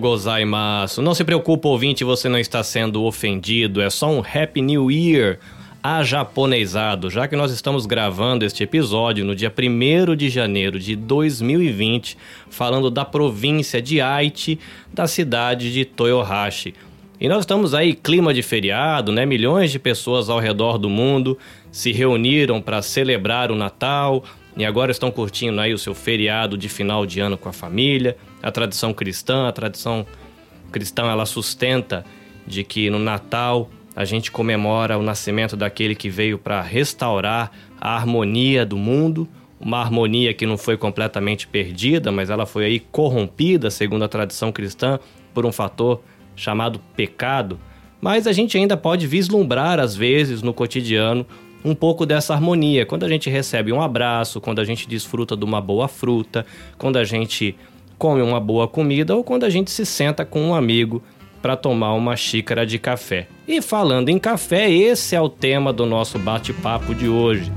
gozaimasu. Não se preocupe, ouvinte, você não está sendo ofendido. É só um Happy New Year japonesado, já que nós estamos gravando este episódio no dia 1 de janeiro de 2020, falando da província de Aichi, da cidade de Toyohashi. E nós estamos aí, clima de feriado, né? Milhões de pessoas ao redor do mundo se reuniram para celebrar o Natal e agora estão curtindo aí o seu feriado de final de ano com a família. A tradição cristã, a tradição cristã, ela sustenta de que no Natal a gente comemora o nascimento daquele que veio para restaurar a harmonia do mundo, uma harmonia que não foi completamente perdida, mas ela foi aí corrompida, segundo a tradição cristã, por um fator chamado pecado. Mas a gente ainda pode vislumbrar, às vezes, no cotidiano, um pouco dessa harmonia. Quando a gente recebe um abraço, quando a gente desfruta de uma boa fruta, quando a gente come uma boa comida ou quando a gente se senta com um amigo para tomar uma xícara de café. E falando em café, esse é o tema do nosso bate-papo de hoje.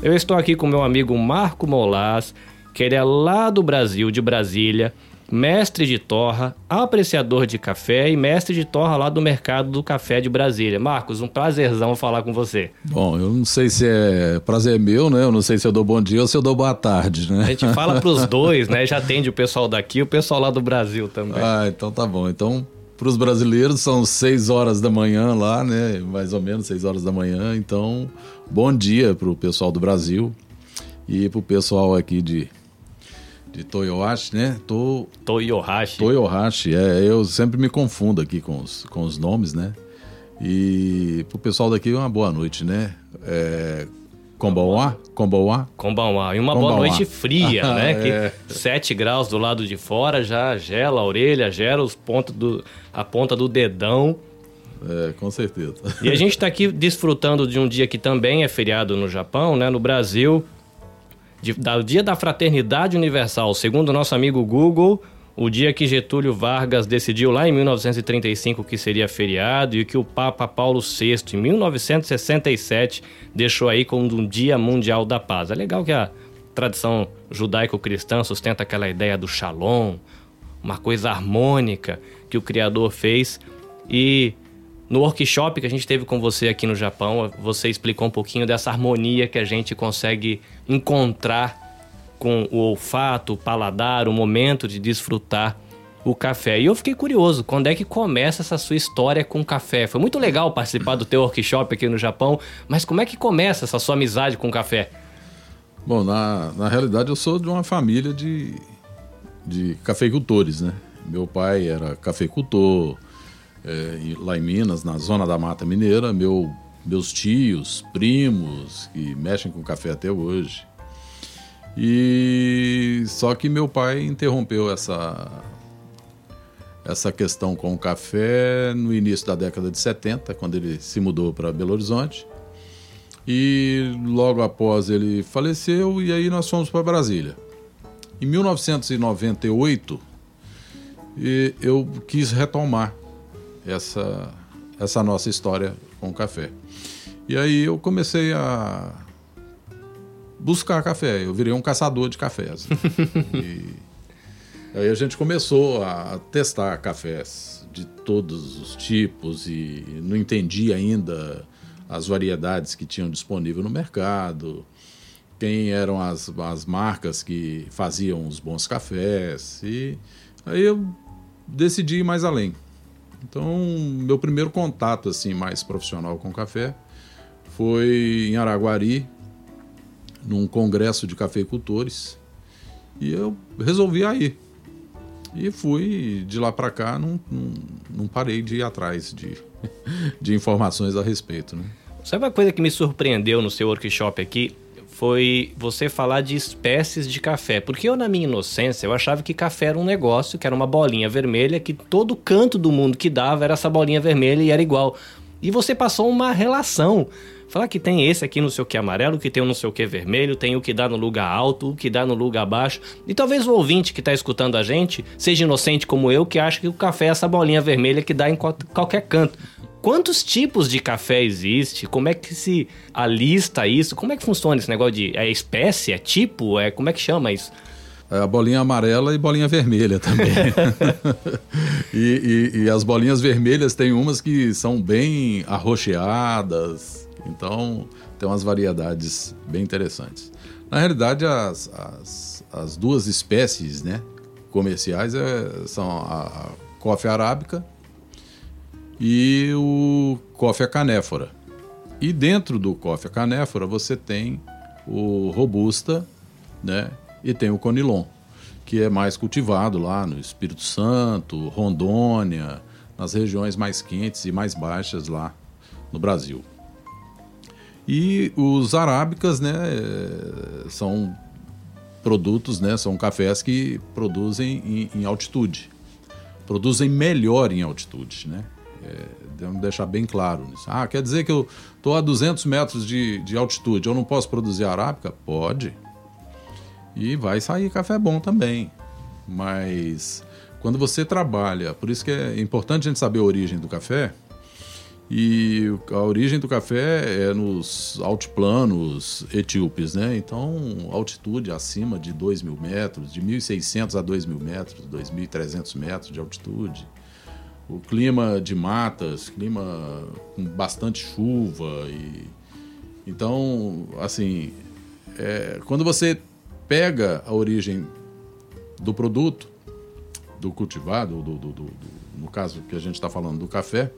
Eu estou aqui com meu amigo Marco Molas, que ele é lá do Brasil, de Brasília, mestre de torra, apreciador de café e mestre de torra lá do mercado do café de Brasília. Marcos, um prazerzão falar com você. Bom, eu não sei se é prazer meu, né? Eu não sei se eu dou bom dia ou se eu dou boa tarde, né? A gente fala para os dois, né? Já atende o pessoal daqui e o pessoal lá do Brasil também. Ah, então tá bom. Então, para os brasileiros são 6 horas da manhã lá, né? Mais ou menos 6 horas da manhã. Então, bom dia para o pessoal do Brasil e para o pessoal aqui de de Toyohashi, né? To... Toyohashi. Toyohashi, é. Eu sempre me confundo aqui com os, com os nomes, né? E pro pessoal daqui, uma boa noite, né? É... Kombawa? Kombawa? Kombawa. E uma boa noite fria, né? é. Que 7 graus do lado de fora já gela a orelha, gela os pontos do, a ponta do dedão. É, com certeza. E a gente está aqui desfrutando de um dia que também é feriado no Japão, né? No Brasil, de, da Dia da Fraternidade Universal, segundo o nosso amigo Google, o dia que Getúlio Vargas decidiu lá em 1935 que seria feriado e que o Papa Paulo VI, em 1967, deixou aí como um Dia Mundial da Paz. É legal que a tradição judaico-cristã sustenta aquela ideia do shalom, uma coisa harmônica que o Criador fez. E no workshop que a gente teve com você aqui no Japão, você explicou um pouquinho dessa harmonia que a gente consegue encontrar com o olfato, o paladar, o momento de desfrutar o café. E eu fiquei curioso, quando é que começa essa sua história com o café? Foi muito legal participar do teu workshop aqui no Japão, mas como é que começa essa sua amizade com o café? Bom, na, na realidade eu sou de uma família de, de cafeicultores, né? Meu pai era cafeicultor, é, lá em Minas, na zona da Mata Mineira, meu, meus tios, primos, que mexem com café até hoje. E só que meu pai interrompeu essa essa questão com o café no início da década de 70, quando ele se mudou para Belo Horizonte. E logo após ele faleceu e aí nós fomos para Brasília. Em 1998, eu quis retomar essa, essa nossa história com o café. E aí eu comecei a buscar café. Eu virei um caçador de cafés. e aí a gente começou a testar cafés de todos os tipos e não entendi ainda as variedades que tinham disponível no mercado, quem eram as, as marcas que faziam os bons cafés. E aí eu decidi ir mais além. Então, meu primeiro contato assim mais profissional com café foi em Araguari, num congresso de cafeicultores, e eu resolvi aí. E fui de lá para cá, não, não, não, parei de ir atrás de, de informações a respeito. Né? Sabe uma coisa que me surpreendeu no seu workshop aqui? Foi você falar de espécies de café. Porque eu, na minha inocência, eu achava que café era um negócio, que era uma bolinha vermelha, que todo canto do mundo que dava era essa bolinha vermelha e era igual. E você passou uma relação. Falar que tem esse aqui no seu que amarelo, que tem um no seu que vermelho, tem o que dá no lugar alto, o que dá no lugar baixo. E talvez o ouvinte que está escutando a gente seja inocente como eu, que acha que o café é essa bolinha vermelha que dá em qualquer canto. Quantos tipos de café existe? Como é que se alista isso? Como é que funciona esse negócio de é espécie, é tipo, é como é que chama isso? É a bolinha amarela e bolinha vermelha também. e, e, e, as bolinhas vermelhas tem umas que são bem arroxeadas, então tem umas variedades bem interessantes. Na realidade, as, as, as duas espécies né, comerciais é, são a, a coffee arábica e o coffee canéfora. E dentro do coffee canéfora você tem o robusta, né? E tem o conilon, que é mais cultivado lá no Espírito Santo, Rondônia, nas regiões mais quentes e mais baixas lá no Brasil. E os arábicas, né, são produtos, né, são cafés que produzem em, em altitude, produzem melhor em altitude, né? É, devemos deixar bem claro nisso. Ah, quer dizer que eu estou a 200 metros de, de altitude, eu não posso produzir arábica? Pode. E vai sair café bom também. Mas quando você trabalha, por isso que é importante a gente saber a origem do café. E a origem do café é nos altiplanos etíopes, né? Então, altitude acima de 2 mil metros, de 1.600 a 2 mil metros, 2.300 metros de altitude o clima de matas, clima com bastante chuva e então assim é, quando você pega a origem do produto do cultivado, do, do, do, no caso que a gente está falando do café,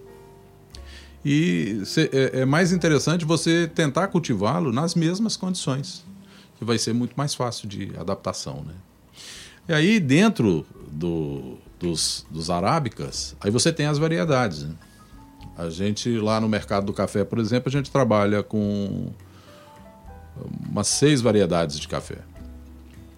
e é, é mais interessante você tentar cultivá-lo nas mesmas condições, que vai ser muito mais fácil de adaptação, né? E aí dentro do, dos, dos arábicas, aí você tem as variedades. Né? A gente lá no mercado do café, por exemplo, a gente trabalha com umas seis variedades de café.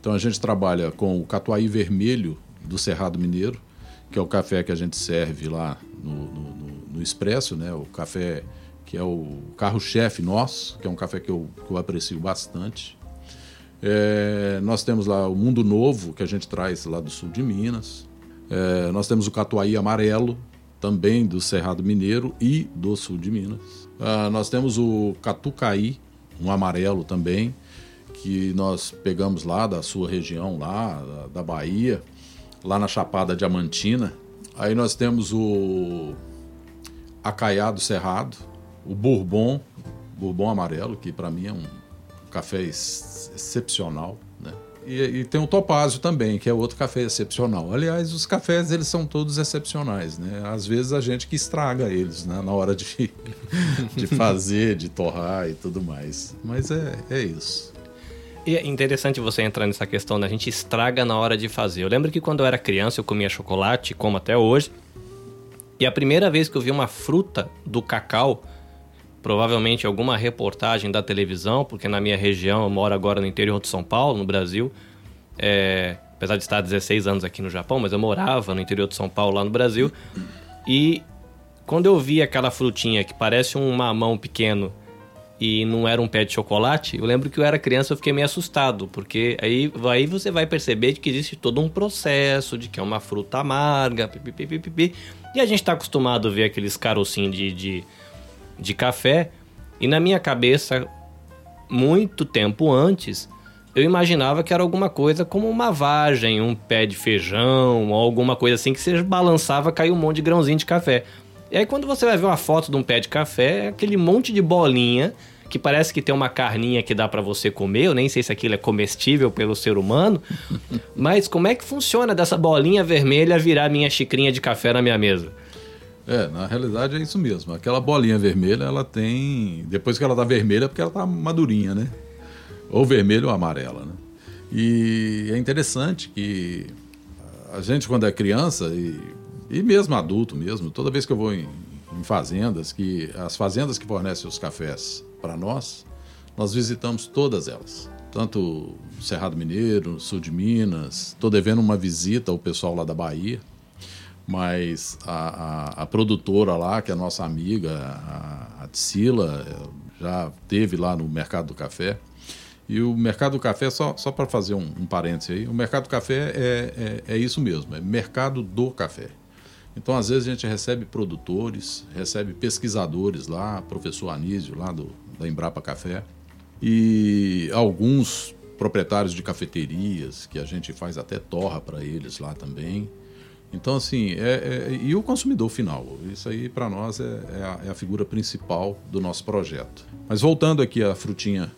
Então a gente trabalha com o catuai vermelho do Cerrado Mineiro, que é o café que a gente serve lá no, no, no Expresso, né? o café que é o carro-chefe nosso, que é um café que eu, que eu aprecio bastante. É, nós temos lá o Mundo Novo, que a gente traz lá do sul de Minas. É, nós temos o Catuai Amarelo, também do Cerrado Mineiro e do sul de Minas. Ah, nós temos o Catucaí, um amarelo também, que nós pegamos lá da sua região, lá da, Bahia, lá na Chapada Diamantina. Aí nós temos o Acaiado Cerrado, o Bourbon, Bourbon amarelo, que para mim é um café ex excepcional. E, e, tem o Topázio também, que é outro café excepcional. Aliás, os cafés eles são todos excepcionais, né? Às vezes a gente que estraga eles né? na hora de, de fazer, de torrar e tudo mais. Mas é, é isso. E é interessante você entrar nessa questão da né? gente estraga na hora de fazer. Eu lembro que quando eu era criança eu comia chocolate, como até hoje. E a primeira vez que eu vi uma fruta do cacau, provavelmente alguma reportagem da televisão, porque na minha região, eu moro agora no interior de São Paulo, no Brasil. É, apesar de estar 16 anos aqui no Japão, mas eu morava no interior de São Paulo, lá no Brasil. E quando eu vi aquela frutinha que parece um mamão pequeno e não era um pé de chocolate, eu lembro que eu era criança eu fiquei meio assustado, porque aí, aí você vai perceber que existe todo um processo, de que é uma fruta amarga, pipi, pipi, e a gente está acostumado a ver aqueles carocinhos de, de de café e na minha cabeça, muito tempo antes, eu imaginava que era alguma coisa como uma vagem, um pé de feijão, ou alguma coisa assim que você balançava, caiu um monte de grãozinho de café. E aí quando você vai ver uma foto de um pé de café, é aquele monte de bolinha que parece que tem uma carninha que dá para você comer. Eu nem sei se aquilo é comestível pelo ser humano, mas como é que funciona dessa bolinha vermelha virar minha xicrinha de café na minha mesa? É, na realidade é isso mesmo. Aquela bolinha vermelha, ela tem. Depois que ela tá vermelha, é porque ela tá madurinha, né? Ou vermelha ou amarela, né? E é interessante que a gente, quando é criança, e, e mesmo adulto mesmo, toda vez que eu vou em, em fazendas, que as fazendas que fornecem os cafés para nós, nós visitamos todas elas. Tanto Cerrado Mineiro, sul de Minas, estou devendo uma visita ao pessoal lá da Bahia mas a, a, a, produtora lá, que é nossa amiga, a, a Tsila, já teve lá no Mercado do Café. E o Mercado do Café, só, só para fazer um, um parêntese aí, o Mercado do Café é, é, é, isso mesmo, é mercado do café. Então, às vezes, a gente recebe produtores, recebe pesquisadores lá, professor Anísio, lá do, da Embrapa Café, e alguns proprietários de cafeterias, que a gente faz até torra para eles lá também. Então, assim, é, é, e o consumidor final. Isso aí, para nós, é, é, a, é, a, figura principal do nosso projeto. Mas voltando aqui à frutinha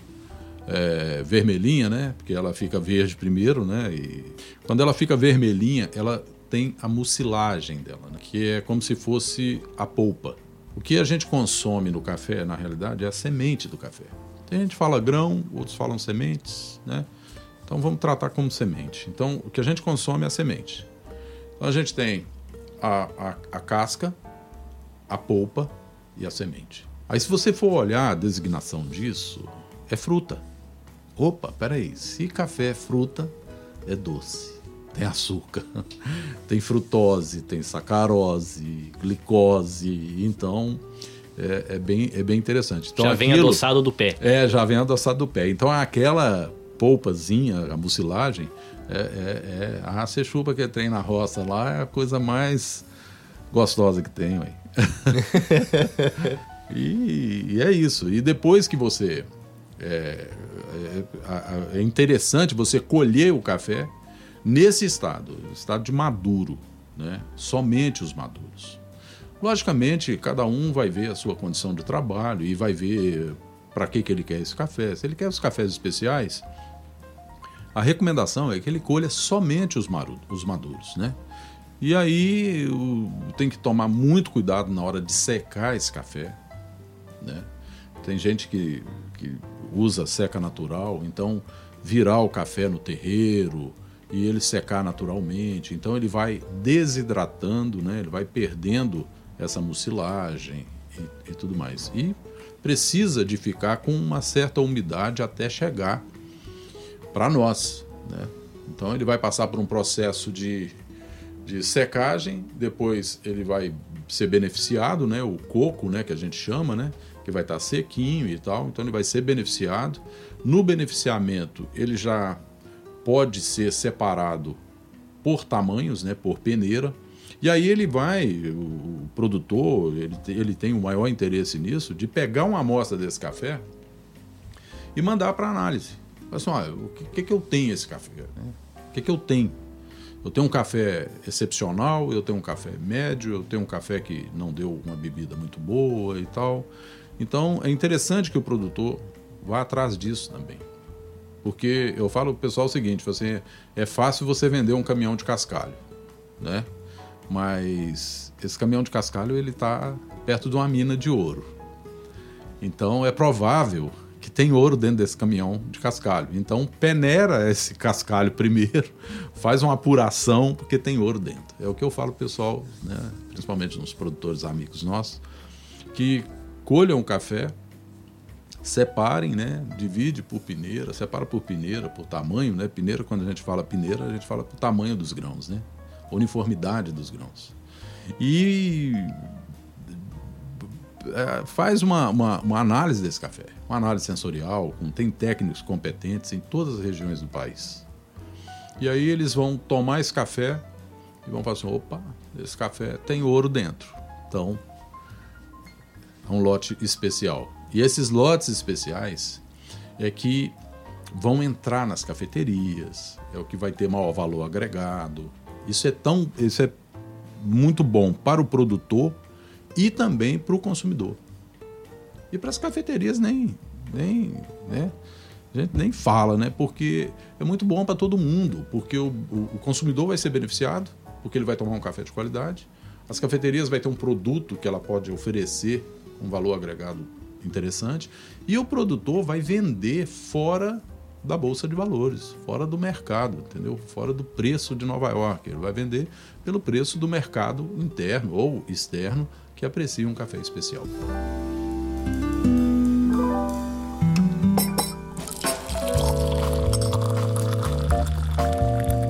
é, vermelhinha, né? Porque ela fica verde primeiro, né? E quando ela fica vermelhinha, ela tem a mucilagem dela, né? que é como se fosse a polpa. O que a gente consome no café, na realidade, é a semente do café. Tem gente que fala grão, outros falam sementes, né? Então vamos tratar como semente. Então o que a gente consome é a semente. Então a gente tem a, a, a casca, a polpa e a semente. Aí se você for olhar a designação disso, é fruta. Opa, peraí, se café é fruta, é doce. Tem açúcar, tem frutose, tem sacarose, glicose, então é, é, bem, é bem interessante. Então, já vem adoçado do pé. É, já vem adoçado do pé. Então aquela polpazinha, a mucilagem, é, é, é, a sechupa que tem na roça lá é a coisa mais gostosa que tem, e, e, é isso. E depois que você. É, é, é, interessante você colher o café nesse estado, estado de maduro, né? somente os maduros. Logicamente, cada um vai ver a sua condição de trabalho e vai ver para que, que ele quer esse café. Se ele quer os cafés especiais, a recomendação é que ele colha somente os, os maduros, né? E aí tem que tomar muito cuidado na hora de secar esse café, né? Tem gente que, que usa seca natural, então virar o café no terreiro e ele secar naturalmente, então ele vai desidratando, né? Ele vai perdendo essa mucilagem e, e tudo mais. E precisa de ficar com uma certa umidade até chegar para nós. Né? Então ele vai passar por um processo de, de secagem, depois ele vai ser beneficiado, né? o coco né? que a gente chama, né? que vai estar sequinho e tal, então ele vai ser beneficiado. No beneficiamento, ele já pode ser separado por tamanhos, né? por peneira. E aí ele vai, o produtor, ele, ele tem o maior interesse nisso, de pegar uma amostra desse café e mandar para análise. Assim, olha, o que, que, que eu tenho esse café? Né? O que, que eu tenho? Eu tenho um café excepcional, eu tenho um café médio, eu tenho um café que não deu uma bebida muito boa e tal. Então é interessante que o produtor vá atrás disso também. Porque eu falo pro pessoal o seguinte, assim, é fácil você vender um caminhão de cascalho, né? Mas esse caminhão de cascalho ele está perto de uma mina de ouro. Então é provável que tem ouro dentro desse caminhão de cascalho. Então peneira esse cascalho primeiro, faz uma apuração porque tem ouro dentro. É o que eu falo pessoal, né, principalmente nos produtores amigos nossos, que colham café, separem, né, divide por peneira, separa por peneira, por tamanho, né? Peneira quando a gente fala peneira, a gente fala por tamanho dos grãos, né? uniformidade dos grãos. E é, faz uma, uma, uma, análise desse café, uma análise sensorial, com, tem técnicos competentes em todas as regiões do país. E aí eles vão tomar esse café e vão falar assim: opa, esse café tem ouro dentro. Então, é um lote especial. E esses lotes especiais é que vão entrar nas cafeterias, é o que vai ter maior valor agregado, isso é tão, isso é muito bom para o produtor e também para o consumidor. E para as cafeterias nem, nem, né? A gente nem fala, né? Porque é muito bom para todo mundo, porque o, o, consumidor vai ser beneficiado, porque ele vai tomar um café de qualidade. As cafeterias vai ter um produto que ela pode oferecer um valor agregado interessante e o produtor vai vender fora da bolsa de valores, fora do mercado, entendeu? Fora do preço de Nova York. Ele vai vender pelo preço do mercado interno ou externo que aprecia um café especial.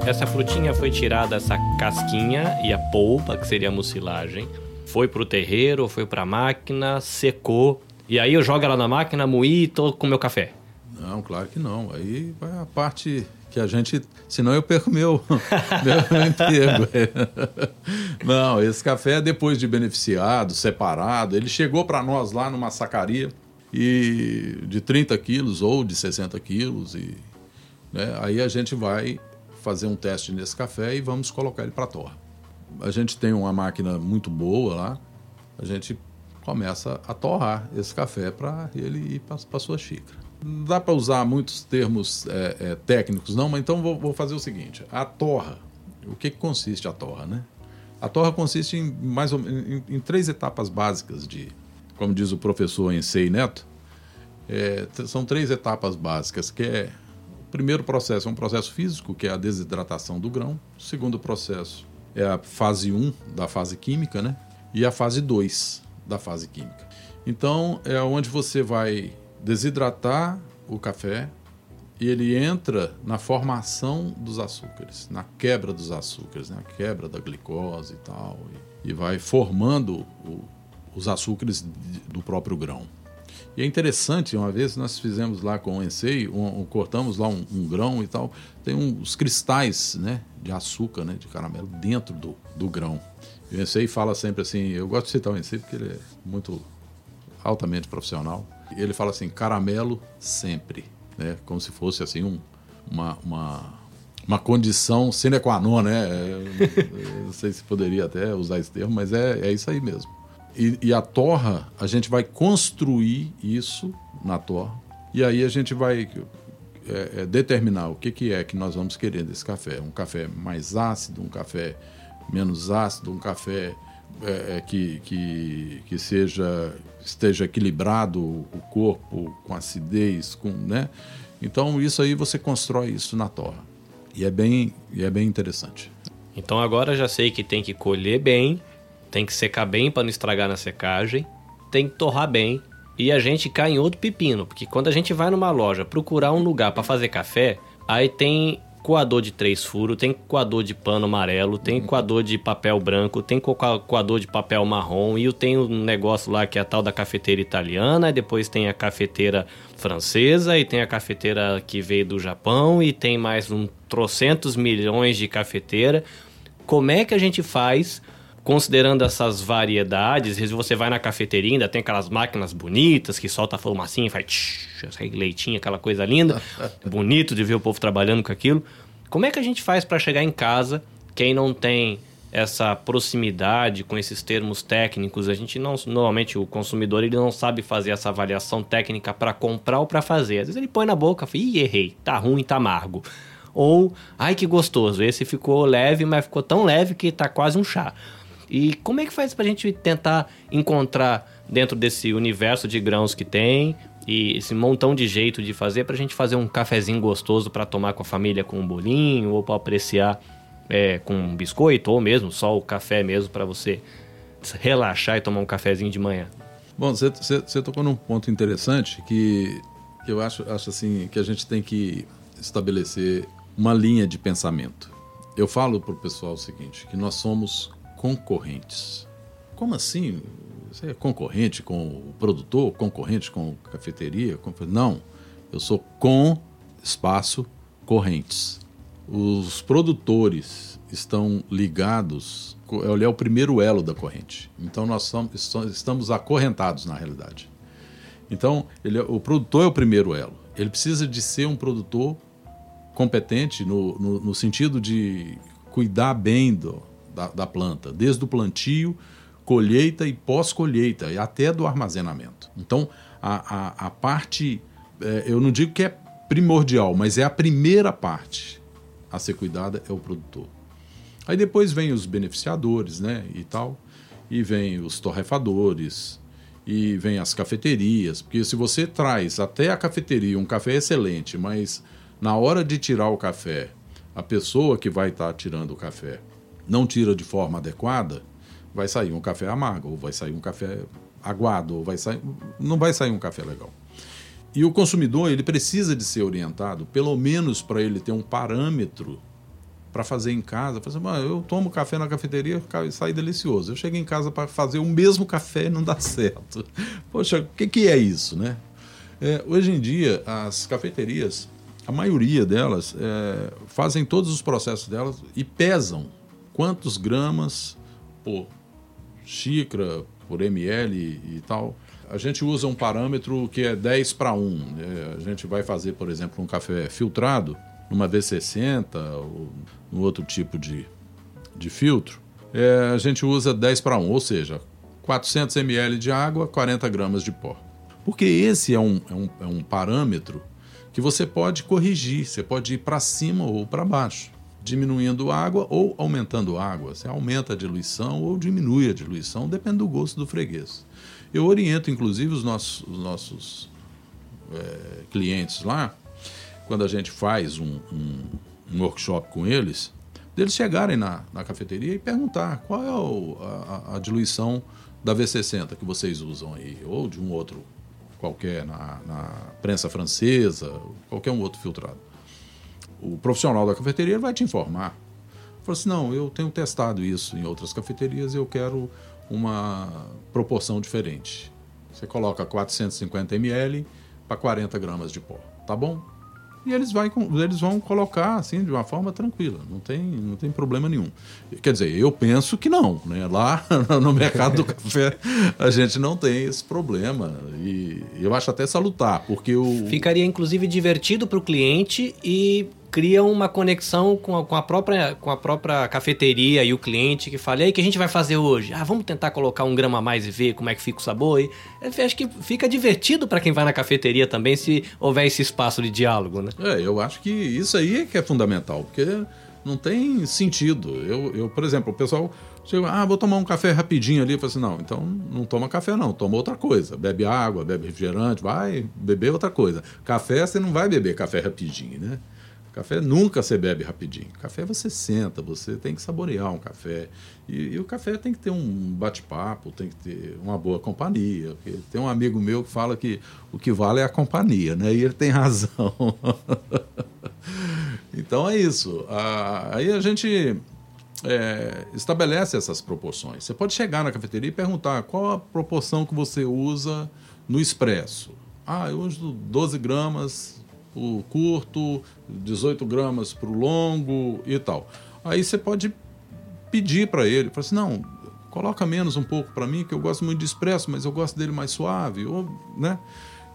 Essa frutinha foi tirada, essa casquinha e a polpa, que seria a mucilagem, foi pro terreiro, foi pra máquina, secou, e aí eu jogo ela na máquina, moí e tô com meu café. Não, claro que não. Aí vai a parte que a gente. Senão eu perco meu, meu emprego. Não, esse café, depois de beneficiado, separado, ele chegou para nós lá numa sacaria e de 30 quilos ou de 60 quilos. E, né, aí a gente vai fazer um teste nesse café e vamos colocar ele para torra. A gente tem uma máquina muito boa lá, a gente começa a torrar esse café para ele ir para a sua xícara. Não dá para usar muitos termos é, é, técnicos, não, mas então vou, vou, fazer o seguinte: a torra, o que, que consiste a torra, né? A torra consiste em mais ou, em, em três etapas básicas de, como diz o professor Ensei Neto, é, são três etapas básicas, que é o primeiro processo é um processo físico, que é a desidratação do grão. O segundo processo é a fase 1 da fase química, né? E a fase 2 da fase química. Então, é onde você vai desidratar o café e ele entra na formação dos açúcares, na quebra dos açúcares, na quebra da glicose e tal, e, e vai formando o, os açúcares do próprio grão. E é interessante, uma vez nós fizemos lá com o Ensei, um, um, cortamos lá um, um, grão e tal, tem uns cristais né, de açúcar, né, de caramelo, dentro do, do grão. E o Ensei fala sempre assim, eu gosto de citar o Ensei porque ele é muito altamente profissional. Ele fala assim, caramelo sempre, né? Como se fosse assim um, uma, uma, uma condição sine qua non, né? Eu não sei se poderia até usar esse termo, mas é, é isso aí mesmo. E, e a torra, a gente vai construir isso na torra, e aí a gente vai é, é, determinar o que, que é que nós vamos querer desse café. Um café mais ácido, um café menos ácido, um café é, é, que, que, que seja esteja equilibrado o corpo com acidez, com, né? Então isso aí você constrói isso na torra e é bem e é bem interessante. Então agora já sei que tem que colher bem, tem que secar bem para não estragar na secagem, tem que torrar bem e a gente cai em outro pepino, porque quando a gente vai numa loja procurar um lugar para fazer café, aí tem coador de três furos, tem coador de pano amarelo, tem coador de papel branco, tem coador de papel marrom e tem um negócio lá que é a tal da cafeteira italiana, e depois tem a cafeteira francesa e tem a cafeteira que veio do Japão e tem mais um trocentos milhões de cafeteira. Como é que a gente faz considerando essas variedades, você vai na cafeteria, ainda tem aquelas máquinas bonitas que solta a fumacinha e faz tch, leitinho, aquela coisa linda. Bonito de ver o povo trabalhando com aquilo. Como é que a gente faz para chegar em casa, quem não tem essa proximidade com esses termos técnicos, a gente não normalmente o consumidor ele não sabe fazer essa avaliação técnica para comprar ou para fazer. Às vezes ele põe na boca, fala, ih, errei, tá ruim, tá amargo. Ou, ai que gostoso, esse ficou leve, mas ficou tão leve que tá quase um chá. E como é que faz para a gente tentar encontrar dentro desse universo de grãos que tem e esse montão de jeito de fazer para a gente fazer um cafezinho gostoso para tomar com a família com um bolinho ou para apreciar é, com um biscoito ou mesmo só o café mesmo para você relaxar e tomar um cafezinho de manhã. Bom, você tocou num ponto interessante que eu acho, acho assim que a gente tem que estabelecer uma linha de pensamento. Eu falo para o pessoal o seguinte, que nós somos concorrentes. Como assim? Você é concorrente com o produtor, concorrente com a cafeteria? Não, eu sou com espaço correntes. Os produtores estão ligados, ele é o primeiro elo da corrente. Então nós estamos acorrentados na realidade. Então ele, é, o produtor é o primeiro elo. Ele precisa de ser um produtor competente no, no, no sentido de cuidar bem do, da, da planta, desde o plantio, colheita e pós-colheita, e até do armazenamento. Então, a, a, a parte, é, eu não digo que é primordial, mas é a primeira parte a ser cuidada é o produtor. Aí depois vem os beneficiadores, né, e tal, e vem os torrefadores, e vem as cafeterias, porque se você traz até a cafeteria um café excelente, mas na hora de tirar o café, a pessoa que vai estar tá tirando o café não tira de forma adequada, vai sair um café amargo, ou vai sair um café aguado, ou vai sair, não vai sair um café legal. E o consumidor ele precisa de ser orientado, pelo menos para ele ter um parâmetro para fazer em casa. Assim, eu tomo café na cafeteria e sai delicioso. Eu chego em casa para fazer o mesmo café e não dá certo. Poxa, o que, que é isso, né? É, hoje em dia, as cafeterias a maioria delas é, fazem todos os processos delas e pesam quantos gramas por xícara, por ml e tal. A gente usa um parâmetro que é 10 para 1. É, a gente vai fazer, por exemplo, um café filtrado numa V60 ou no outro tipo de, de filtro. É, a gente usa 10 para 1, ou seja, 400 ml de água, 40 gramas de pó. Porque esse é um, é um, é um parâmetro que você pode corrigir, você pode ir para cima ou para baixo, diminuindo água ou aumentando água. Você aumenta a diluição ou diminui a diluição, depende do gosto do freguês. Eu oriento, inclusive, os nossos, os nossos é, clientes lá, quando a gente faz um, um, um, workshop com eles, deles chegarem na, na cafeteria e perguntar qual é o, a, a diluição da V60 que vocês usam aí, ou de um outro qualquer, na, na prensa francesa, qualquer um outro filtrado. O profissional da cafeteria vai te informar. Fala assim, não, eu tenho testado isso em outras cafeterias e eu quero uma proporção diferente. Você coloca 450 ml para 40 gramas de pó, tá bom? e eles, vai, eles vão colocar assim de uma forma tranquila, não tem, não tem problema nenhum. Quer dizer, eu penso que não. Né? Lá no mercado do café a gente não tem esse problema. E eu acho até salutar, porque o. Ficaria inclusive divertido para o cliente e cria uma conexão com a, com a, própria, com a própria cafeteria e o cliente que fala, e aí, o que a gente vai fazer hoje? Ah, vamos tentar colocar um grama a mais e ver como é que fica o sabor. E, acho que fica divertido para quem vai na cafeteria também se houver esse espaço de diálogo, né? É, eu acho que isso aí é que é fundamental, porque não tem sentido. Eu, eu por exemplo, o pessoal chega, ah, vou tomar um café rapidinho ali. Eu falo assim, não, então não toma café não, toma outra coisa. Bebe água, bebe refrigerante, vai beber outra coisa. Café, você não vai beber café rapidinho, né? Café nunca você bebe rapidinho. Café você senta, você tem que saborear um café. E, e o café tem que ter um bate-papo, tem que ter uma boa companhia. Tem um amigo meu que fala que o que vale é a companhia, né? E ele tem razão. então é isso. aí a gente é, estabelece essas proporções. Você pode chegar na cafeteria e perguntar qual a proporção que você usa no expresso. Ah, eu uso 12 gramas o curto, 18 gramas para o longo e tal. Aí você pode pedir para ele, falar assim, não, coloca menos um pouco para mim, que eu gosto muito de expresso, mas eu gosto dele mais suave, ou, né?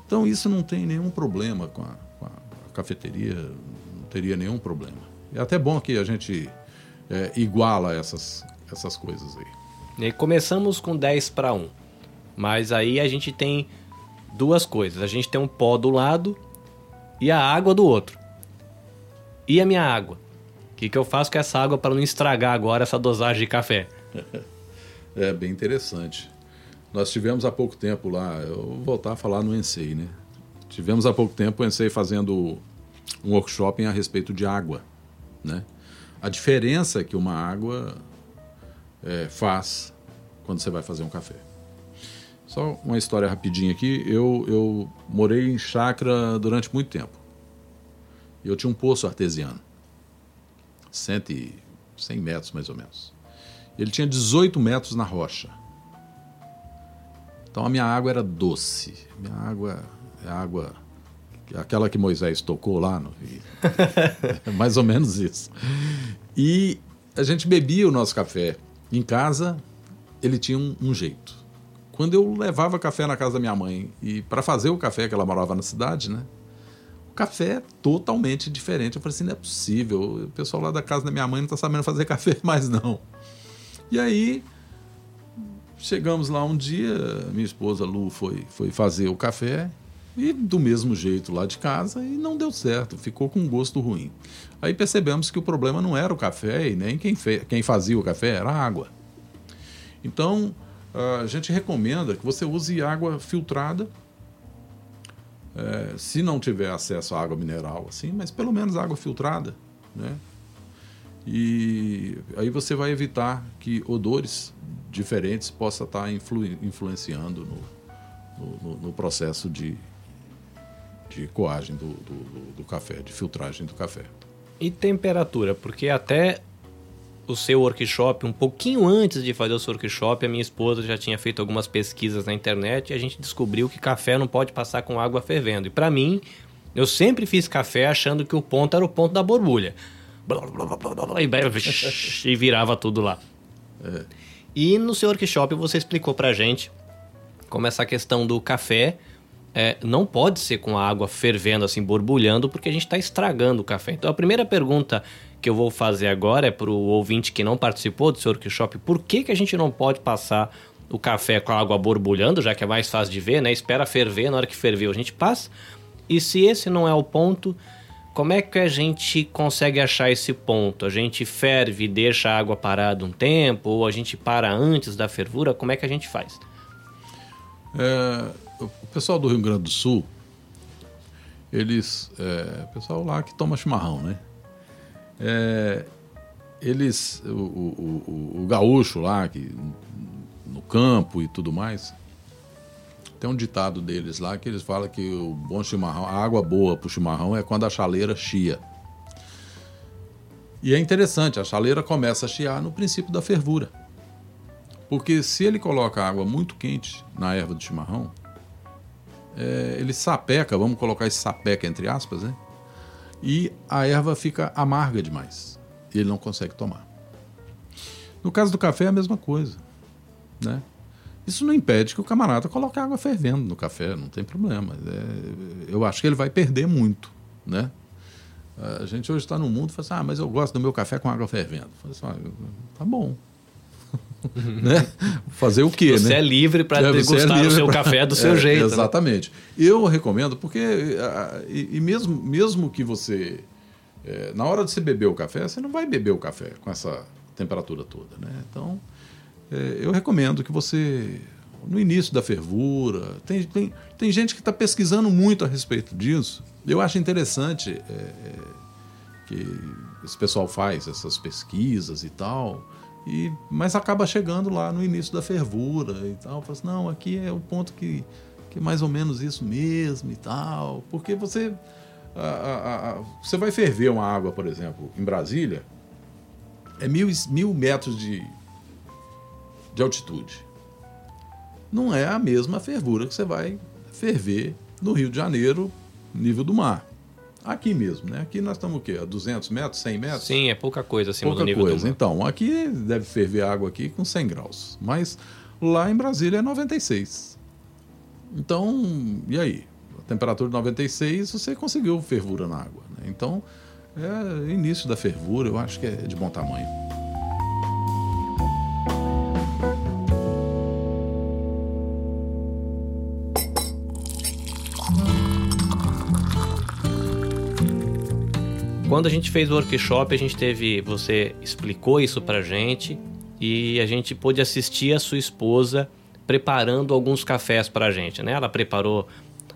Então isso não tem nenhum problema com a, com a cafeteria, não teria nenhum problema. É até bom que a gente é, iguala essas, essas coisas aí. E começamos com 10 para 1, mas aí a gente tem duas coisas. A gente tem um pó do lado e a água do outro. E a minha água? O que, que eu faço com essa água para não estragar agora essa dosagem de café? É bem interessante. Nós tivemos há pouco tempo lá, eu vou voltar a falar no Ensei, né? Tivemos há pouco tempo o Ensei fazendo um workshop a respeito de água, né? A diferença que uma água é, faz quando você vai fazer um café. Só uma história rapidinha aqui. Eu, eu morei em chácara durante muito tempo. Eu tinha um poço artesiano. 100, 100 metros, mais ou menos. Ele tinha 18 metros na rocha. Então a minha água era doce. Minha água é água aquela que Moisés tocou lá no é mais ou menos isso. E a gente bebia o nosso café em casa, ele tinha um, um jeito. Quando eu levava café na casa da minha mãe e para fazer o café que ela morava na cidade, né? O café é totalmente diferente. Eu falei assim, não é possível. O pessoal lá da casa da minha mãe não está sabendo fazer café mais não. E aí chegamos lá um dia, minha esposa Lu foi, foi fazer o café e do mesmo jeito lá de casa e não deu certo, ficou com um gosto ruim. Aí percebemos que o problema não era o café e nem quem, quem fazia o café, era a água. Então, a gente recomenda que você use água filtrada. É, se não tiver acesso à água mineral, assim, mas pelo menos água filtrada, né? E aí você vai evitar que odores diferentes possam estar influ, influenciando no, no, no, processo de, de coagem do, do, do café, de filtragem do café. E temperatura, porque até o seu workshop, um pouquinho antes de fazer o seu workshop, a minha esposa já tinha feito algumas pesquisas na internet e a gente descobriu que café não pode passar com água fervendo. E para mim, Eu sempre fiz café achando que o ponto era o ponto da borbulha. E virava tudo lá. É. E no seu workshop você explicou pra gente como essa questão do café é, não pode ser com a água fervendo, assim, borbulhando, porque a gente está estragando o café. Então a primeira pergunta que eu vou fazer agora é para o ouvinte que não participou do seu workshop: por que, que a gente não pode passar o café com a água borbulhando, já que é mais fácil de ver, né? Espera ferver, na hora que ferveu a gente passa. E se esse não é o ponto, como é que a gente consegue achar esse ponto? A gente ferve e deixa a água parada um tempo, ou a gente para antes da fervura? Como é que a gente faz? É, o pessoal do Rio Grande do Sul, eles. É, pessoal lá que toma chimarrão, né? É, eles. O, o, o, o, gaúcho lá, que, no campo e tudo mais, tem um ditado deles lá que eles falam que o bom chimarrão, a água boa para o chimarrão é quando a chaleira chia. E é interessante, a chaleira começa a chiar no princípio da fervura. Porque se ele coloca água muito quente na erva do chimarrão, é, ele sapeca, vamos colocar esse sapeca entre aspas, né? E a erva fica amarga demais. E ele não consegue tomar. No caso do café é a mesma coisa, né? Isso não impede que o camarada coloque água fervendo no café, não tem problema. É, eu acho que ele vai perder muito, né? A gente hoje está no mundo e fala assim, ah, mas eu gosto do meu café com água fervendo. Assim, ah, tá bom, né? Fazer o quê, você né? é livre para é, degustar é o seu pra... café do seu é, jeito. Né? Exatamente. Né? Eu recomendo, porque e, e, mesmo, mesmo que você. É, na hora de você beber o café, você não vai beber o café com essa temperatura toda. Né? Então, é, eu recomendo que você. No início da fervura, tem, tem, tem gente que está pesquisando muito a respeito disso. Eu acho interessante é, que esse pessoal faz essas pesquisas e tal. E, mas acaba chegando lá no início da fervura e tal. Fala assim, não, aqui é o ponto que, que é mais ou menos isso mesmo e tal. Porque você, a, a, a, você vai ferver uma água, por exemplo, em Brasília, é mil, mil metros de, de altitude. Não é a mesma fervura que você vai ferver no Rio de Janeiro, nível do mar. Aqui mesmo, né? Aqui nós estamos o quê? A 200 metros, 100 metros? Sim, é pouca coisa acima pouca do nível coisa. do mar. Então, aqui deve ferver água aqui com 100 graus. Mas lá em Brasília é 96. Então, e aí? A temperatura de 96, você conseguiu fervura na água. Né? Então, é início da fervura, eu acho que é de bom tamanho. Quando a gente fez o workshop, a gente teve. Você explicou isso pra gente e a gente pôde assistir a sua esposa preparando alguns cafés pra gente, né? Ela preparou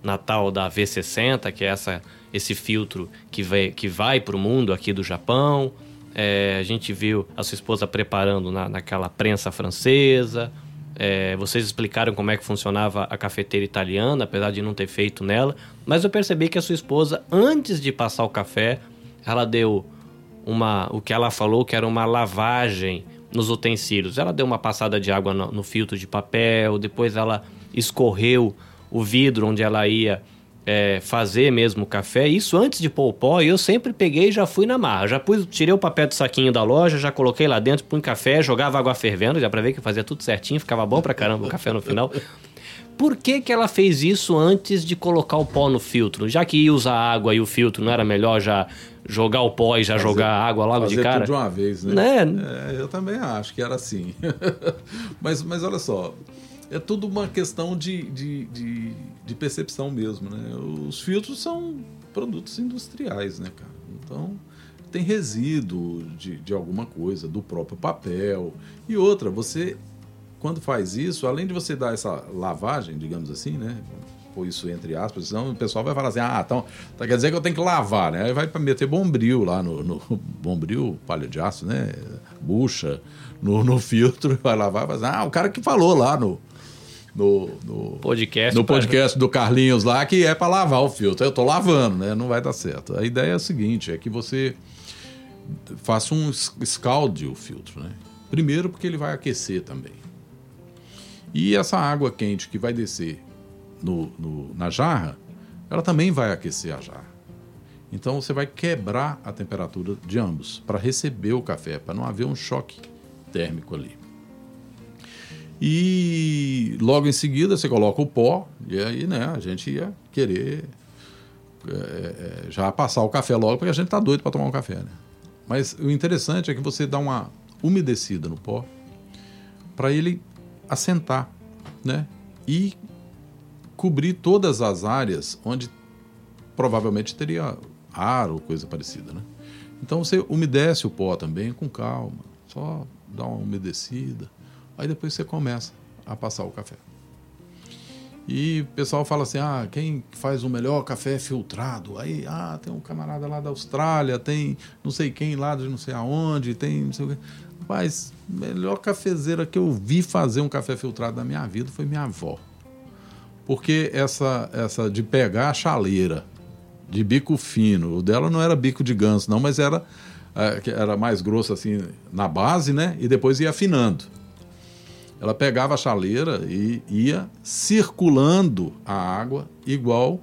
Natal da V60, que é essa, esse filtro que vai, que vai para o mundo aqui do Japão. É, a gente viu a sua esposa preparando na, naquela prensa francesa. É, vocês explicaram como é que funcionava a cafeteira italiana, apesar de não ter feito nela. Mas eu percebi que a sua esposa, antes de passar o café, ela deu uma, o que ela falou que era uma lavagem nos utensílios. Ela deu uma passada de água no, no filtro de papel, depois ela escorreu o vidro onde ela ia é, fazer mesmo o café. Isso antes de pôr o pó, eu sempre peguei e já fui na marra. Já pus, tirei o papel do saquinho da loja, já coloquei lá dentro, pus café, jogava água fervendo, já pra ver que fazia tudo certinho, ficava bom pra caramba o café no final. Por que, que ela fez isso antes de colocar o pó no filtro? Já que ia usar água e o filtro, não era melhor já jogar o pó e já fazer, jogar água logo de cara? Tudo de uma vez, né? né? É, eu também acho que era assim. mas, mas olha só, é tudo uma questão de, de, de, de, percepção mesmo, né? Os filtros são produtos industriais, né, cara? Então tem resíduo de, de alguma coisa, do próprio papel. E outra, você quando faz isso, além de você dar essa lavagem, digamos assim, né? Pôr isso entre aspas, senão o pessoal vai falar assim: ah, então, então quer dizer que eu tenho que lavar, né? Aí vai meter bombril lá no, no bombril, palha de aço, né? Bucha no, no filtro, vai lavar, vai dizer, ah, o cara que falou lá no, no, no, podcast, no podcast do Carlinhos lá que é para lavar o filtro. Eu tô lavando, né? Não vai dar certo. A ideia é a seguinte: é que você faça um escalde o filtro, né? Primeiro porque ele vai aquecer também. E essa água quente que vai descer no, no, na jarra ela também vai aquecer a jarra. Então você vai quebrar a temperatura de ambos para receber o café, para não haver um choque térmico ali. E logo em seguida você coloca o pó, e aí né, a gente ia querer é, é, já passar o café logo, porque a gente está doido para tomar um café. Né? Mas o interessante é que você dá uma umedecida no pó para ele assentar né? e cobrir todas as áreas onde provavelmente teria ar ou coisa parecida. Né? Então você umedece o pó também com calma, só dá uma umedecida Aí depois você começa a passar o café. E o pessoal fala assim: ah, quem faz o melhor café filtrado? Aí, ah, tem um camarada lá da Austrália, tem não sei quem lá de não sei aonde, tem não sei o quê. A melhor cafezeira que eu vi fazer um café filtrado na minha vida foi minha avó. Porque essa, essa de pegar a chaleira de bico fino, o dela não era bico de ganso, não, mas era, eh, era mais grosso assim na base, né? E depois ia afinando ela pegava a chaleira e ia circulando a água igual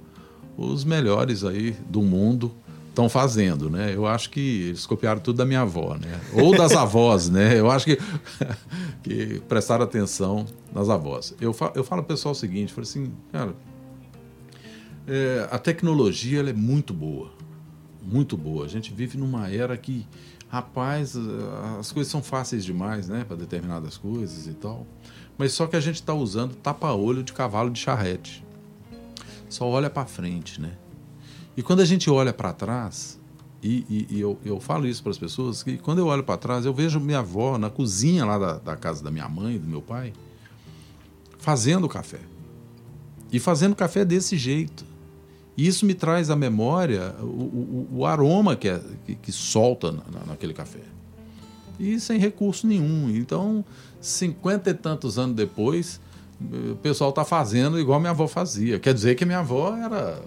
os melhores aí do mundo estão fazendo, né? Eu acho que eles copiaram tudo da minha avó, né? Ou das avós, né? Eu acho que, que prestaram atenção nas avós. Eu falo, eu falo ao pessoal o seguinte, falo assim, cara, é, a tecnologia é muito boa, muito boa. A gente vive numa era que rapaz, as coisas são fáceis demais, né, para determinadas coisas e tal. Mas só que a gente está usando tapa-olho de cavalo de charrete. Só olha para frente, né? E quando a gente olha para trás, e, e, e eu, eu, falo isso para as pessoas, que quando eu olho para trás, eu vejo minha avó na cozinha lá da, da casa da minha mãe, do meu pai, fazendo café. E fazendo café desse jeito. E isso me traz à memória o, o, o aroma que, é, que, que solta na, naquele café. E sem recurso nenhum. Então, cinquenta e tantos anos depois, o pessoal está fazendo igual minha avó fazia. Quer dizer que minha avó era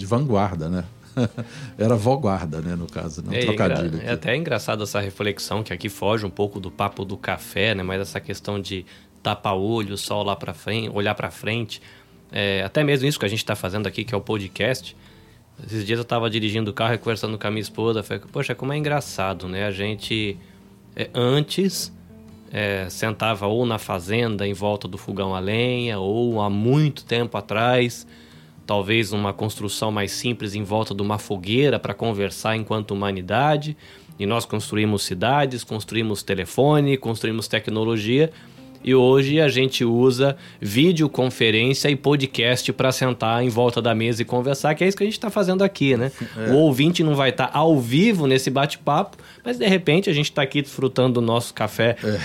de vanguarda, né? era vó guarda, né, no caso, não é, trocadilho. É até engraçado essa reflexão que aqui foge um pouco do papo do café, né, mas essa questão de tapar olho, só lá para frente, olhar para frente. É, até mesmo isso que a gente está fazendo aqui, que é o podcast. Esses dias eu estava dirigindo o carro e conversando com a minha esposa. Falei, poxa, como é engraçado, né? A gente é, antes é, sentava ou na fazenda em volta do fogão a lenha, ou há muito tempo atrás, talvez uma construção mais simples em volta de uma fogueira para conversar enquanto humanidade. E nós construímos cidades, construímos telefone, construímos tecnologia e hoje a gente usa videoconferência e podcast para sentar em volta da mesa e conversar, que é isso que a gente está fazendo aqui, né? É. O ouvinte não vai estar tá ao vivo nesse bate-papo, mas de repente a gente está aqui desfrutando do nosso café. É.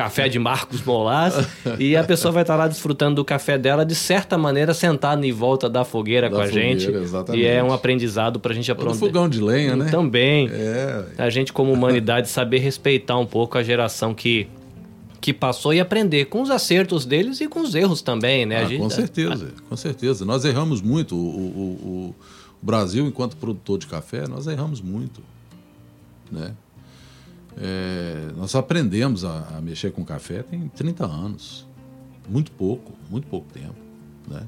Café de Marcos Molas e a pessoa vai estar tá lá desfrutando do café dela, de certa maneira, sentada em volta da fogueira da com a fogueira, gente. Exatamente. E é um aprendizado para a gente aprender. fogão de lenha, né? Também. É. A gente, como humanidade, saber respeitar um pouco a geração que que passou e aprender com os acertos deles e com os erros também, né? Ah, gente... Com certeza, com certeza. Nós erramos muito. O, o, o, Brasil, enquanto produtor de café, nós erramos muito, né? É, nós aprendemos a, a, mexer com café tem 30 anos. Muito pouco, muito pouco tempo, né?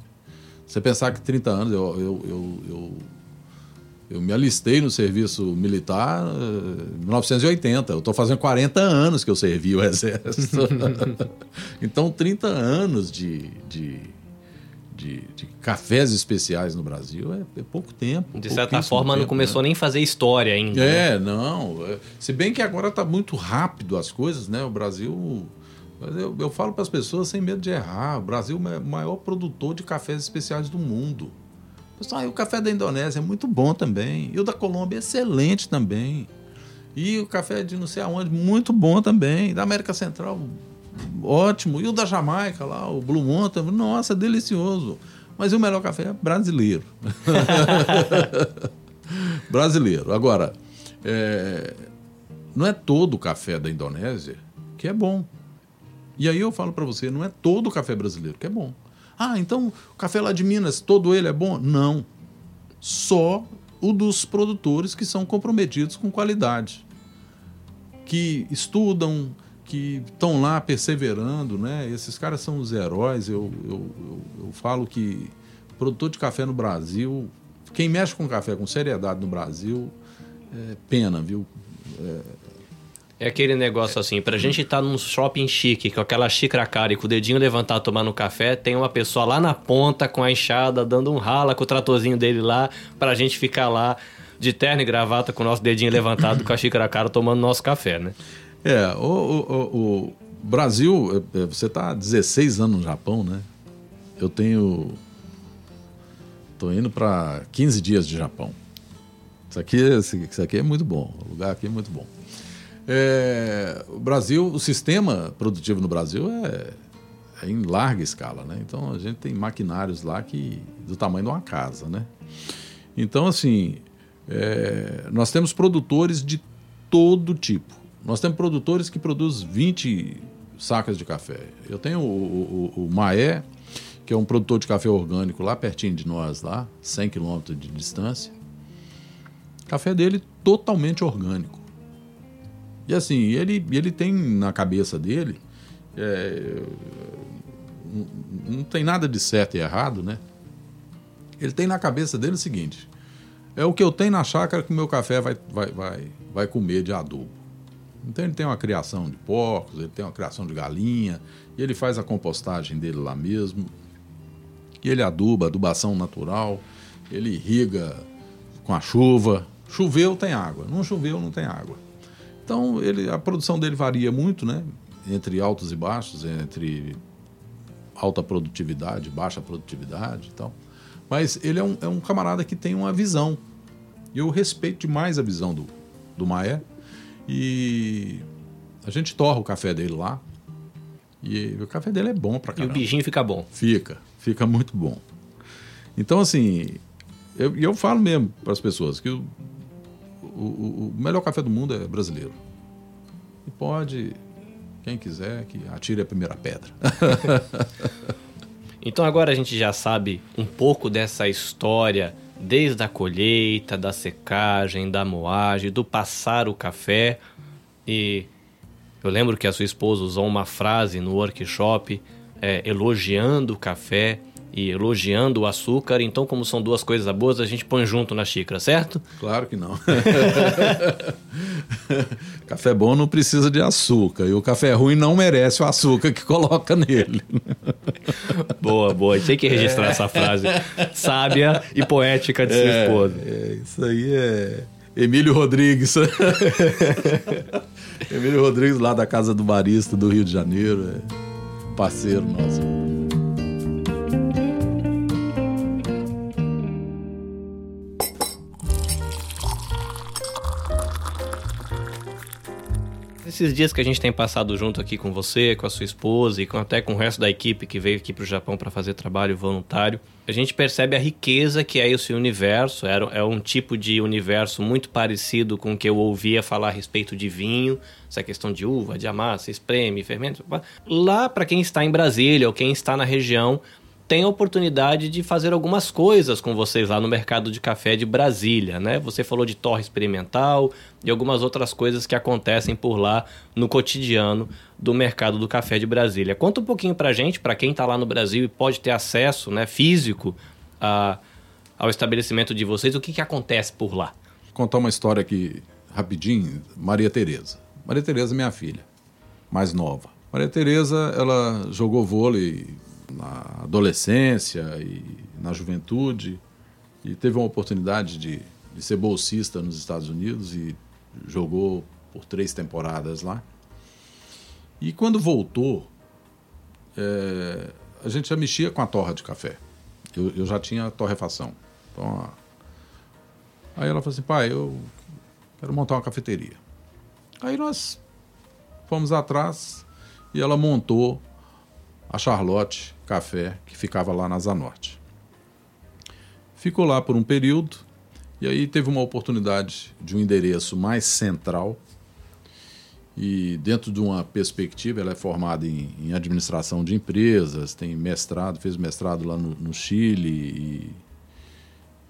Você pensar que 30 anos eu, eu, eu, eu eu me alistei no serviço militar em 1980. Eu estou fazendo 40 anos que eu servi o Exército. então, 30 anos de, de, de, de, cafés especiais no Brasil é, é pouco tempo. De certa forma, tempo, não começou né? nem a fazer história ainda. É, né? não. É, se bem que agora está muito rápido as coisas, né? O Brasil. Eu, eu falo para as pessoas sem medo de errar. O Brasil é o maior produtor de cafés especiais do mundo. Pessoal, o café da Indonésia é muito bom também. E o da Colômbia é excelente também. E o café de não sei aonde, muito bom também. Da América Central, ótimo. E o da Jamaica lá, o Blue Mountain, nossa, delicioso. Mas o melhor café é brasileiro. brasileiro. Agora, é, não é todo o café da Indonésia que é bom. E aí eu falo para você, não é todo o café brasileiro que é bom. Ah, então o café lá de Minas, todo ele é bom? Não. Só o dos produtores que são comprometidos com qualidade. Que estudam, que estão lá perseverando, né? Esses caras são os heróis. Eu, eu, eu, eu falo que produtor de café no Brasil, quem mexe com café com seriedade no Brasil, é pena, viu? É... é aquele negócio assim, pra gente estar tá num shopping chique, com aquela xícara cara e com o dedinho levantado tomando café, tem uma pessoa lá na ponta com a enxada, dando um rala com o tratorzinho dele lá, pra gente ficar lá de terno e gravata com o nosso dedinho levantado com a xícara cara tomando nosso café, né? É, o, o, o Brasil, é, é, você está há 16 anos no Japão, né? Eu tenho. Estou indo para 15 dias de Japão. Isso aqui, isso aqui é muito bom. O lugar aqui é muito bom. É, o Brasil, o sistema produtivo no Brasil é, é, em larga escala, né? Então a gente tem maquinários lá que do tamanho de uma casa, né? Então assim, é, nós temos produtores de todo tipo. Nós temos produtores que produzem 20 sacas de café. Eu tenho o, o, o Maé, que é um produtor de café orgânico lá pertinho de nós, lá, 100 quilômetros de distância. O café dele totalmente orgânico. E assim, ele, ele tem na cabeça dele. É, não tem nada de certo e errado, né? Ele tem na cabeça dele o seguinte: é o que eu tenho na chácara que o meu café vai, vai, vai, vai comer de adubo. Então ele tem uma criação de porcos, ele tem uma criação de galinha, e ele faz a compostagem dele lá mesmo. E ele aduba, adubação natural, ele irriga com a chuva. Choveu, tem água. Não choveu, não tem água. Então ele, a produção dele varia muito, né? Entre altos e baixos, entre alta produtividade, baixa produtividade e tal. Mas ele é um, é um camarada que tem uma visão. E eu respeito demais a visão do, do Maé. E a gente torra o café dele lá. E o café dele é bom pra caramba. E o bichinho fica bom. Fica, fica muito bom. Então, assim, eu, eu falo mesmo para as pessoas que o, o, o melhor café do mundo é brasileiro. E pode, quem quiser, que atire a primeira pedra. Então agora a gente já sabe um pouco dessa história, desde a colheita, da secagem, da moagem, do passar o café. E eu lembro que a sua esposa usou uma frase no workshop é, elogiando o café e elogiando o açúcar. Então, como são duas coisas boas, a gente põe junto na xícara, certo? Claro que não. café bom não precisa de açúcar e o café ruim não merece o açúcar que coloca nele. boa, boa. Tem que registrar é. essa frase sábia e poética de é, sua esposa. É, isso aí é Emílio Rodrigues. Emílio Rodrigues lá da Casa do Barista do Rio de Janeiro, é parceiro nosso. Esses dias que a gente tem passado junto aqui com você, com a sua esposa e com, até com o resto da equipe que veio aqui para o Japão para fazer trabalho voluntário, a gente percebe a riqueza que é esse universo. É, um tipo de universo muito parecido com o que eu ouvia falar a respeito de vinho, essa questão de uva, de amassa, espreme, fermento. Lá, para quem está em Brasília ou quem está na região, tem a oportunidade de fazer algumas coisas com vocês lá no mercado de café de Brasília, né? Você falou de torre experimental e algumas outras coisas que acontecem por lá no cotidiano do mercado do café de Brasília. Conta um pouquinho pra gente, para quem está lá no Brasil e pode ter acesso, né, físico a, ao estabelecimento de vocês, o que, que acontece por lá? Vou contar uma história aqui rapidinho, Maria Tereza. Maria Tereza é minha filha, mais nova. Maria Tereza, ela jogou vôlei na adolescência e na juventude e teve uma oportunidade de, de ser bolsista nos Estados Unidos e jogou por três temporadas lá. E quando voltou, é, a gente já mexia com a torra de café. Eu, eu já tinha torrefação. Então, aí ela falou assim, pai, eu quero montar uma cafeteria. Aí nós fomos atrás e ela montou a Charlotte Café, que ficava lá na Zanorte. Ficou lá por um período e aí teve uma oportunidade de um endereço mais central e dentro de uma perspectiva, ela é formada em, em administração de empresas, tem mestrado, fez mestrado lá no, no Chile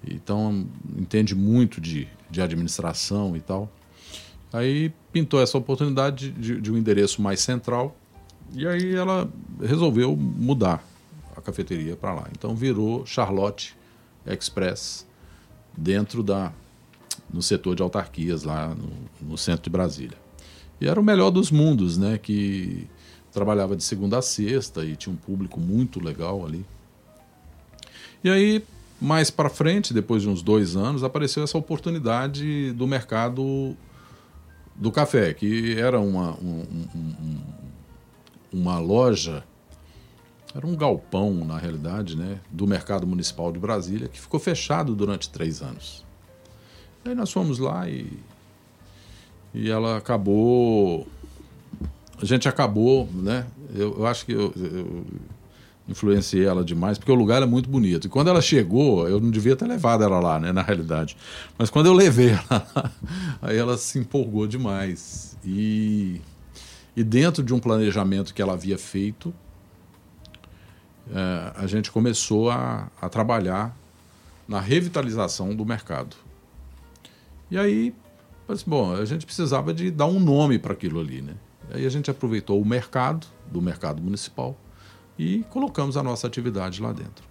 e, então entende muito de, de administração e tal. Aí pintou essa oportunidade de, de um endereço mais central e aí ela resolveu mudar a cafeteria para lá. Então virou Charlotte Express dentro da no setor de autarquias lá no, no centro de Brasília. E era o melhor dos mundos, né? Que trabalhava de segunda a sexta e tinha um público muito legal ali. E aí, mais para frente, depois de uns dois anos, apareceu essa oportunidade do mercado do café, que era uma, um, um, uma loja, era um galpão, na realidade, né, do mercado municipal de Brasília, que ficou fechado durante três anos. Aí nós fomos lá e, e ela acabou a gente acabou, né? Eu, eu acho que eu, eu, influenciei ela demais, porque o lugar é muito bonito. E quando ela chegou, eu não devia ter levado ela lá, né? Na realidade. Mas quando eu levei ela aí ela se empolgou demais. E, e dentro de um planejamento que ela havia feito, é, a gente começou a, a trabalhar na revitalização do mercado. E aí, bom, a gente precisava de dar um nome para aquilo ali, né? Aí a gente aproveitou o mercado, do mercado municipal, e colocamos a nossa atividade lá dentro.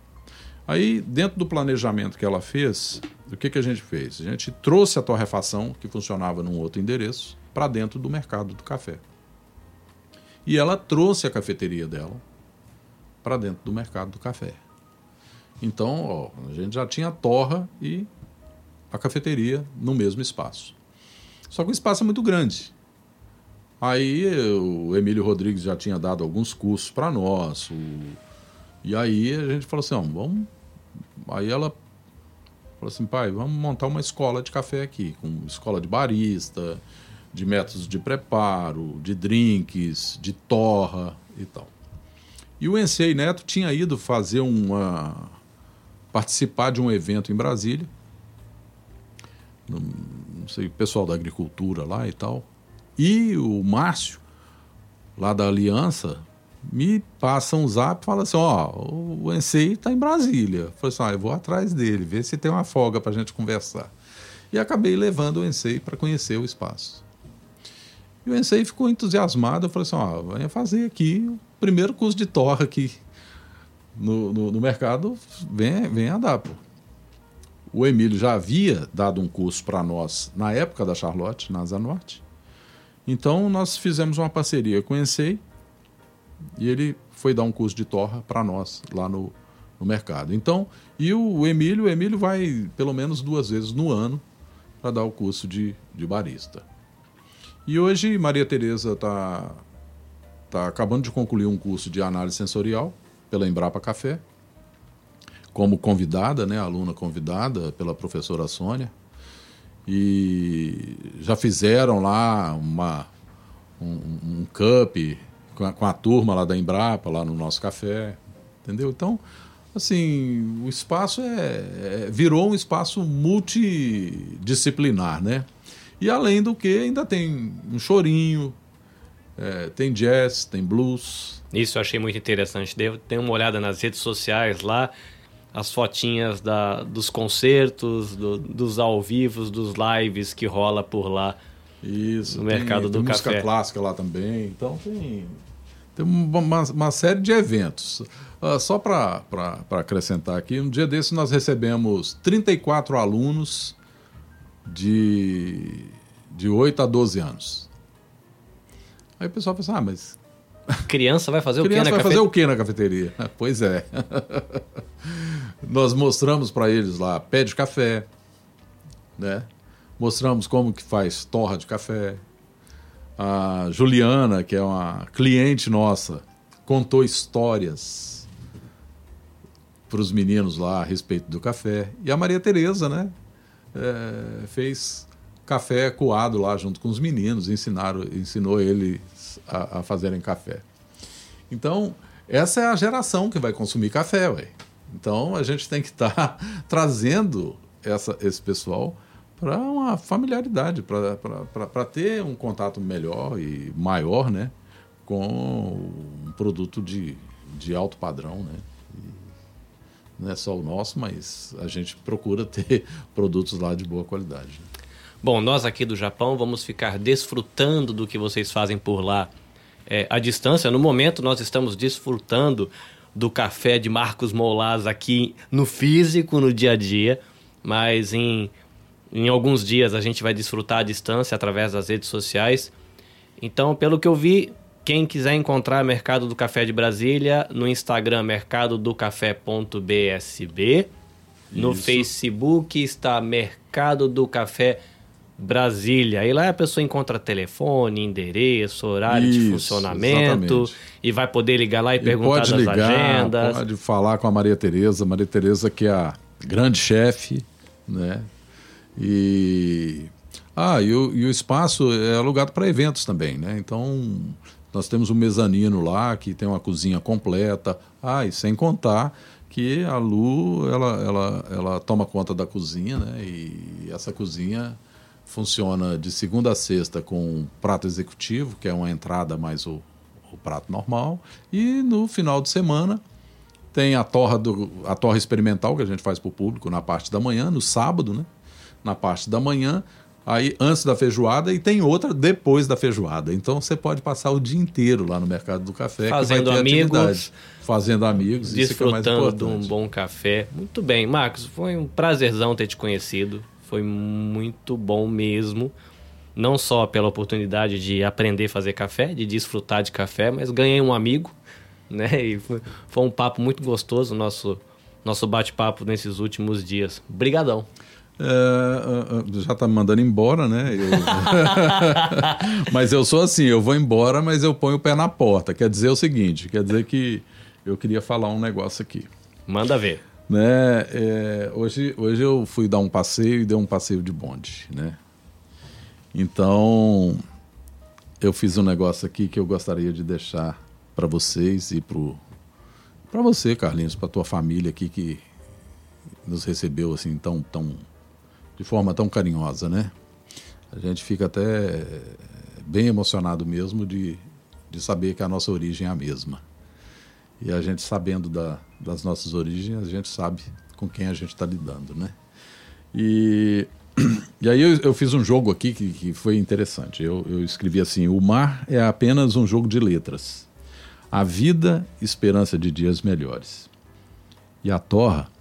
Aí, dentro do planejamento que ela fez, o que, que a gente fez? A gente trouxe a torrefação, que funcionava num outro endereço, para dentro do mercado do café. E ela trouxe a cafeteria dela para dentro do mercado do café. Então, ó, a gente já tinha a torra e a cafeteria no mesmo espaço. Só que o espaço é muito grande. Aí o Emílio Rodrigues já tinha dado alguns cursos para nós. O... E aí a gente falou assim: vamos. Aí ela falou assim: pai, vamos montar uma escola de café aqui, com escola de barista, de métodos de preparo, de drinks, de torra e tal. E o Ensei Neto tinha ido fazer uma. participar de um evento em Brasília. Não sei, pessoal da agricultura lá e tal. E o Márcio, lá da Aliança, me passa um zap e fala assim: Ó, oh, o Ensei está em Brasília. Eu falei assim: ah, eu vou atrás dele, ver se tem uma folga para a gente conversar. E acabei levando o Ensei para conhecer o espaço. E o Ensei ficou entusiasmado. Eu falei assim: ó, oh, venha fazer aqui o primeiro curso de torra aqui no, no, no mercado, vem, vem andar, pô. O Emílio já havia dado um curso para nós na época da Charlotte, na Asa Norte. Então nós fizemos uma parceria com o Ensei e ele foi dar um curso de torra para nós lá no, no mercado. Então, e o Emílio, o Emílio vai pelo menos duas vezes no ano para dar o curso de, de barista. E hoje Maria Tereza está tá acabando de concluir um curso de análise sensorial pela Embrapa Café, como convidada, né, aluna convidada pela professora Sônia e já fizeram lá uma, um, um cup com a, com a, turma lá da Embrapa, lá no nosso café, entendeu? Então, assim, o espaço é, é, virou um espaço multidisciplinar, né? E além do que, ainda tem um chorinho, é, tem jazz, tem blues. Isso eu achei muito interessante. Devo ter uma olhada nas redes sociais lá as fotinhas da, dos concertos, do, dos ao vivos, dos lives que rola por lá. Isso. No tem, mercado tem do música café. clássica lá também. Então tem, tem uma, uma série de eventos. Uh, só para acrescentar aqui, um dia desse nós recebemos 34 alunos de, de 8 a 12 anos. Aí o pessoal pensa, ah, mas Criança vai fazer o que na vai fazer o que na cafeteria? Pois é. Nós mostramos para eles lá pé de café, né? Mostramos como que faz torra de café. A Juliana, que é uma cliente nossa, contou histórias para os meninos lá a respeito do café. E a Maria Tereza, né? É, fez café coado lá junto com os meninos, ensinaram, ensinou eles a, a fazerem café. Então, essa é a geração que vai consumir café, ué. Então, a gente tem que estar tá trazendo essa, esse pessoal para uma familiaridade, para ter um contato melhor e maior né, com um produto de, de alto padrão. Né? Não é só o nosso, mas a gente procura ter produtos lá de boa qualidade. Bom, nós aqui do Japão vamos ficar desfrutando do que vocês fazem por lá é, à distância. No momento, nós estamos desfrutando do café de Marcos Molas aqui no físico, no dia a dia, mas em, em alguns dias a gente vai desfrutar à distância através das redes sociais. Então, pelo que eu vi, quem quiser encontrar Mercado do Café de Brasília, no Instagram mercadodocafé.bsb. No Isso. Facebook está Mercado do Café Brasília. E lá a pessoa encontra telefone, endereço, horário de Isso, funcionamento exatamente. e vai poder ligar lá e, E perguntar pode das ligar, agendas. pode falar com a Maria Tereza, Maria Tereza que é a grande chefe, né? E ah, e o, e o espaço é alugado para eventos também, né? Então nós temos um mezanino lá que tem uma cozinha completa. Ah, e sem contar que a Lu ela, ela, ela toma conta da cozinha, né? E essa cozinha funciona de segunda a sexta com um prato executivo, que é uma entrada mais o, o prato normal, e no final de semana tem a torra, do, a torra experimental que a gente faz para o público na parte da manhã, no sábado, né? Na parte da manhã, aí antes da feijoada, e tem outra depois da feijoada. Então você pode passar o dia inteiro lá no Mercado do Café, Fazendo amigos, atividade. fazendo amigos, é desfrutando de um bom café. Muito bem, Marcos, foi um prazerzão ter te conhecido. Foi muito bom mesmo. Não só pela oportunidade de aprender a fazer café, de desfrutar de café, mas ganhei um amigo, né? E foi, foi um papo muito gostoso, nosso nosso bate-papo nesses últimos dias. Brigadão. Ah, já tá me mandando embora, né? Eu- mas eu sou assim, eu vou embora, mas eu ponho o pé na porta. Quer dizer o seguinte, quer dizer que eu queria falar um negócio aqui. Manda ver. Né? É, hoje, hoje eu fui dar um passeio e dei um passeio de bonde, né? Então, eu fiz um negócio aqui que eu gostaria de deixar para vocês e pro para você, Carlinhos, para tua família aqui que nos recebeu assim tão tão de forma tão carinhosa, né? A gente fica até eh, bem emocionado mesmo de, de saber que a nossa origem é a mesma. E a gente sabendo da, das nossas origens, a gente sabe com quem a gente está lidando, né? E, e aí eu, eu fiz um jogo aqui que, que foi interessante. Eu, eu escrevi assim: o mar é apenas um jogo de letras. A vida, esperança de dias melhores. E a torra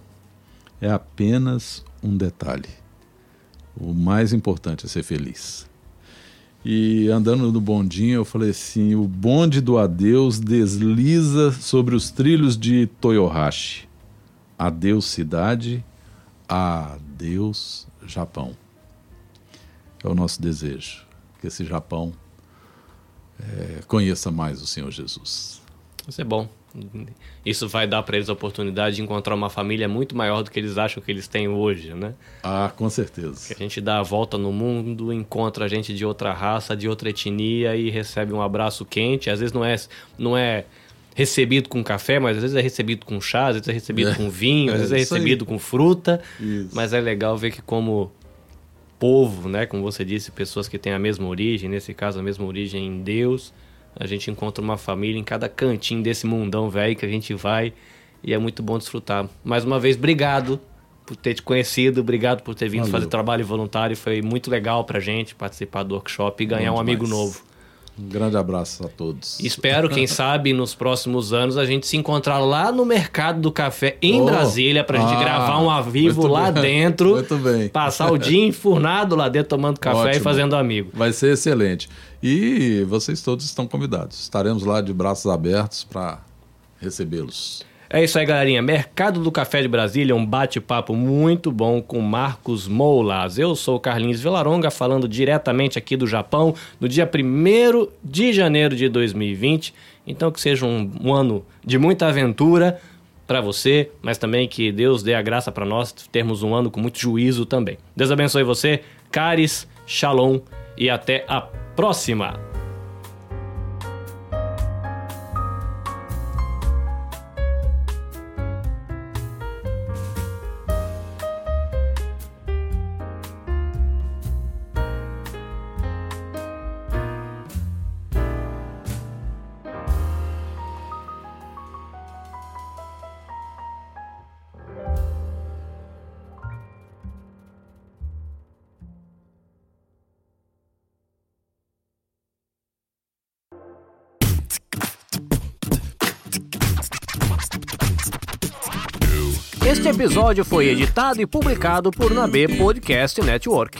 é apenas um detalhe. O mais importante é ser feliz. E andando no bondinho, eu falei assim: o bonde do adeus desliza sobre os trilhos de Toyohashi. Adeus, cidade. Adeus, Japão. É o nosso desejo. Que esse Japão eh, conheça mais o Senhor Jesus. Isso é bom. Isso vai dar para eles a oportunidade de encontrar uma família muito maior do que eles acham que eles têm hoje, né? Ah, com certeza. A gente dá a volta no mundo, encontra gente de outra raça, de outra etnia e recebe um abraço quente. Às vezes não é, não é recebido com café, mas às vezes é recebido com chá, às vezes é recebido É. com vinho, às É, vezes é aí. recebido com fruta. Isso. Mas é legal ver que como povo, né, como você disse, pessoas que têm a mesma origem, nesse caso a mesma origem em Deus, a gente encontra uma família em cada cantinho desse mundão velho que a gente vai e é muito bom desfrutar. Mais uma vez, obrigado por ter te conhecido, obrigado por ter vindo Valeu. fazer trabalho voluntário, foi muito legal pra gente participar do workshop e ganhar Bom um amigo demais. novo. Um grande abraço a todos. Espero, quem sabe, nos próximos anos a gente se encontrar lá no Mercado do Café em Oh, Brasília pra gente ah, gravar um ao vivo lá bem, dentro. muito bem. Passar o dia enfurnado lá dentro tomando café e Ótimo. fazendo amigo. Vai ser excelente. E vocês todos estão convidados. Estaremos lá de braços abertos para recebê-los. É isso aí, galerinha. Mercado do Café de Brasília, um bate-papo muito bom com Marcos Moulas. Eu sou o Carlinhos Vilaronga, falando diretamente aqui do Japão, no dia 1 de janeiro de 2020. Então, que seja um, um ano de muita aventura para você, mas também que Deus dê a graça para nós termos um ano com muito juízo também. Deus abençoe você, caris, shalom e até a próxima. episódio foi editado e publicado por Nabe Podcast Network.